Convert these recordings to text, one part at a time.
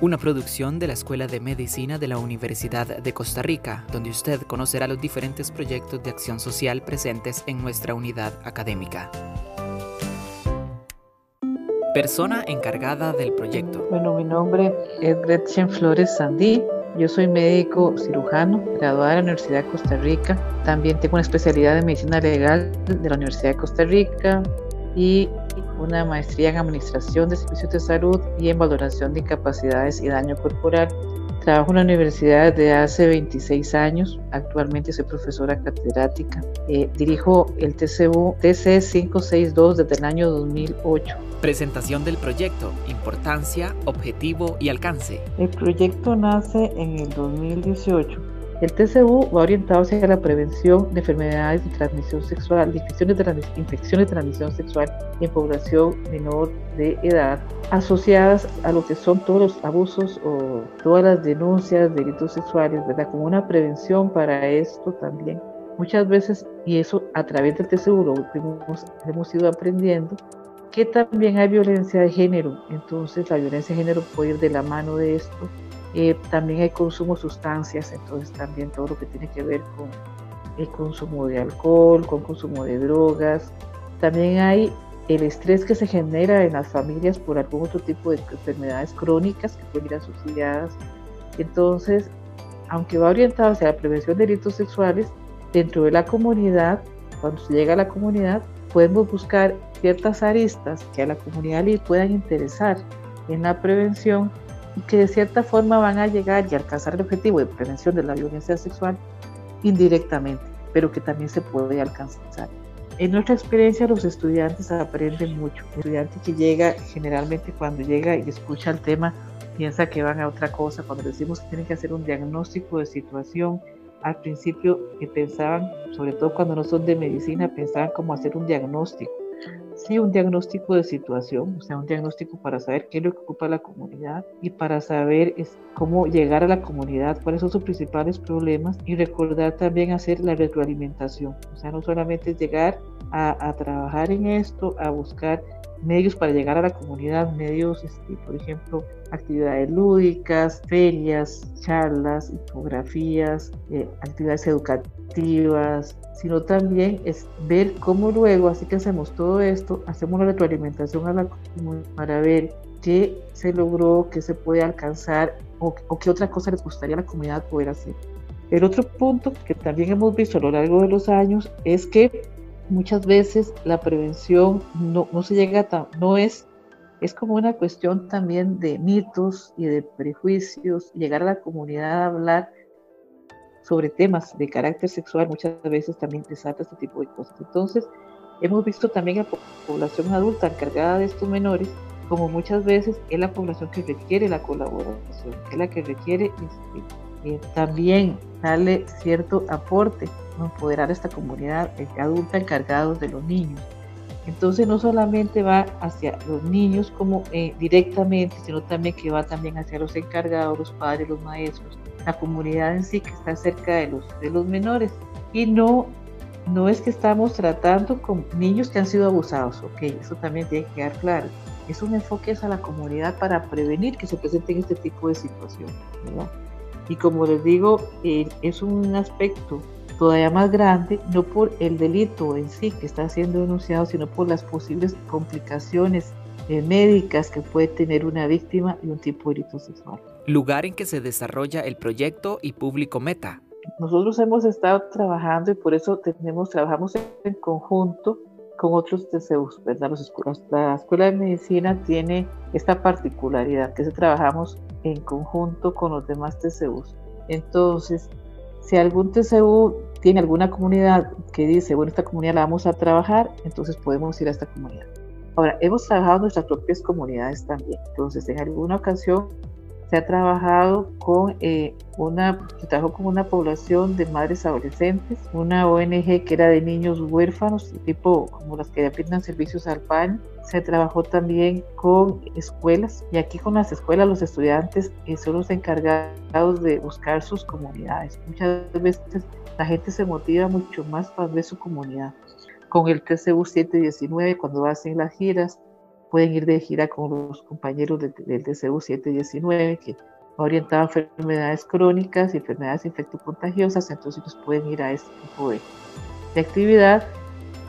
una producción de la Escuela de Medicina de la Universidad de Costa Rica, donde usted conocerá los diferentes proyectos de acción social presentes en nuestra unidad académica. Persona encargada del proyecto. Bueno, mi nombre es Gretchen Flores Sandí. Yo soy médico cirujano, graduada de la Universidad de Costa Rica. También tengo una especialidad en medicina legal de la Universidad de Costa Rica y una maestría en Administración de Servicios de Salud y en Valoración de Incapacidades y Daño Corporal. Trabajo en la universidad desde hace 26 años. Actualmente soy profesora catedrática. Eh, dirijo el TCU TC 562 desde el año 2008. Presentación del proyecto, importancia, objetivo y alcance. El proyecto nace en el 2018 el TCU va orientado hacia la prevención de enfermedades de transmisión sexual, de infecciones de, de transmisión sexual en población menor de edad, asociadas a lo que son todos los abusos o todas las denuncias de delitos sexuales, ¿verdad? Como una prevención para esto también. Muchas veces, y eso a través del TCU lo hemos, hemos ido aprendiendo, que también hay violencia de género. Entonces, la violencia de género puede ir de la mano de esto eh, también hay consumo de sustancias, entonces también todo lo que tiene que ver con el consumo de alcohol, con consumo de drogas. También hay el estrés que se genera en las familias por algún otro tipo de enfermedades crónicas que pueden ir asociadas. Entonces, aunque va orientado hacia la prevención de delitos sexuales, dentro de la comunidad, cuando se llega a la comunidad, podemos buscar ciertas aristas que a la comunidad le puedan interesar en la prevención que de cierta forma van a llegar y alcanzar el objetivo de prevención de la violencia sexual indirectamente, pero que también se puede alcanzar. En nuestra experiencia los estudiantes aprenden mucho. El estudiante que llega, generalmente cuando llega y escucha el tema, piensa que van a otra cosa. Cuando decimos que tienen que hacer un diagnóstico de situación, al principio que pensaban, sobre todo cuando no son de medicina, pensaban como hacer un diagnóstico sí un diagnóstico de situación, o sea, un diagnóstico para saber qué es lo que ocupa la comunidad y para saber cómo llegar a la comunidad, cuáles son sus principales problemas y recordar también hacer la retroalimentación, o sea, no solamente llegar a, a trabajar en esto, a buscar medios para llegar a la comunidad, medios, este, por ejemplo, actividades lúdicas, ferias, charlas, infografías, eh, actividades educativas, sino también es ver cómo luego, así que hacemos todo esto, hacemos una retroalimentación a la comunidad para ver qué se logró, qué se puede alcanzar o, o qué otra cosa les gustaría a la comunidad poder hacer. El otro punto que también hemos visto a lo largo de los años es que muchas veces la prevención no, no se llega a, no es, es como una cuestión también de mitos y de prejuicios, llegar a la comunidad a hablar sobre temas de carácter sexual muchas veces también desata este tipo de cosas. Entonces, hemos visto también a la población adulta encargada de estos menores como muchas veces es la población que requiere la colaboración, es la que requiere este, eh, también darle cierto aporte empoderar a esta comunidad adulta encargados de los niños. Entonces no solamente va hacia los niños como eh, directamente, sino también que va también hacia los encargados, los padres, los maestros, la comunidad en sí que está cerca de los, de los menores. Y no, no es que estamos tratando con niños que han sido abusados, ok, eso también tiene que quedar claro. Es un enfoque a la comunidad para prevenir que se presenten este tipo de situaciones. Y como les digo, eh, es un aspecto todavía más grande, no por el delito en sí que está siendo denunciado, sino por las posibles complicaciones eh, médicas que puede tener una víctima y un tipo de delito sexual. Lugar en que se desarrolla el proyecto y público meta. Nosotros hemos estado trabajando y por eso tenemos, trabajamos en conjunto con otros TCUs, ¿verdad? La Escuela de Medicina tiene esta particularidad que se trabajamos en conjunto con los demás TCUs. Entonces, si algún TCU tiene alguna comunidad que dice, bueno, esta comunidad la vamos a trabajar, entonces podemos ir a esta comunidad. Ahora, hemos trabajado nuestras propias comunidades también. Entonces, en alguna ocasión se ha trabajado con eh, una, trabajó con una población de madres adolescentes, una ONG que era de niños huérfanos, tipo como las que brindan servicios al PAN. Se trabajó también con escuelas y aquí con las escuelas los estudiantes eh, son los encargados de buscar sus comunidades. Muchas veces la gente se motiva mucho más para ver su comunidad. Con el TCU 719, cuando hacen las giras, pueden ir de gira con los compañeros del, del DCU 719 que orientado a enfermedades crónicas y enfermedades infectocontagiosas, entonces ellos pueden ir a este tipo de, de actividad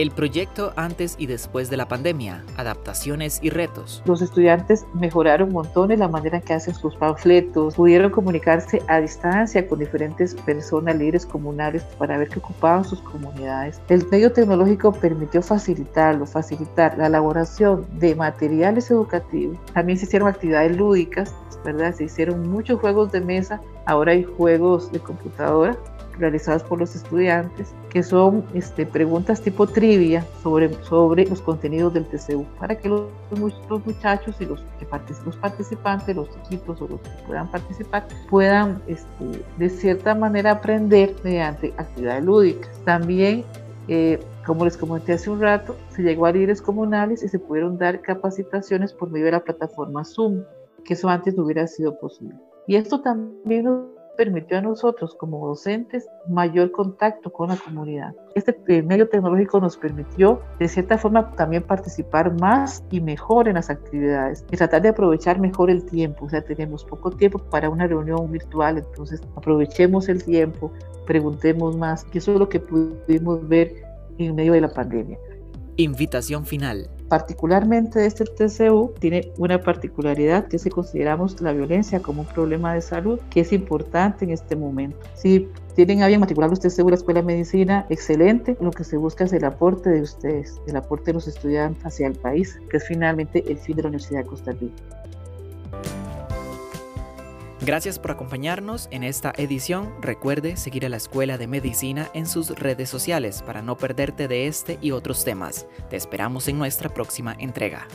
el proyecto antes y después de la pandemia, adaptaciones y retos. Los estudiantes mejoraron montones la manera en que hacen sus panfletos, pudieron comunicarse a distancia con diferentes personas, líderes comunales, para ver qué ocupaban sus comunidades. El medio tecnológico permitió facilitarlo, facilitar la elaboración de materiales educativos. También se hicieron actividades lúdicas, ¿verdad? Se hicieron muchos juegos de mesa, ahora hay juegos de computadora realizadas por los estudiantes, que son este, preguntas tipo trivia sobre, sobre los contenidos del TCU, para que los, los muchachos y los, que los participantes, los chiquitos o los que puedan participar, puedan este, de cierta manera aprender mediante actividades lúdicas. También eh, como les comenté hace un rato, se llegó a líderes comunales y se pudieron dar capacitaciones por medio de la plataforma Zoom, que eso antes no hubiera sido posible. Y esto también nos permitió a nosotros como docentes mayor contacto con la comunidad. Este eh, medio tecnológico nos permitió de cierta forma también participar más y mejor en las actividades y tratar de aprovechar mejor el tiempo. O sea, tenemos poco tiempo para una reunión virtual, entonces aprovechemos el tiempo, preguntemos más, que eso es lo que pudimos ver en medio de la pandemia. Invitación final particularmente este TCU tiene una particularidad que si consideramos la violencia como un problema de salud que es importante en este momento. Si tienen a bien matricular usted TCU en la Escuela de Medicina, excelente. Lo que se busca es el aporte de ustedes, el aporte de los estudiantes hacia el país, que es finalmente el fin de la Universidad de Costa Rica. Gracias por acompañarnos en esta edición. Recuerde seguir a la Escuela de Medicina en sus redes sociales para no perderte de este y otros temas. Te esperamos en nuestra próxima entrega.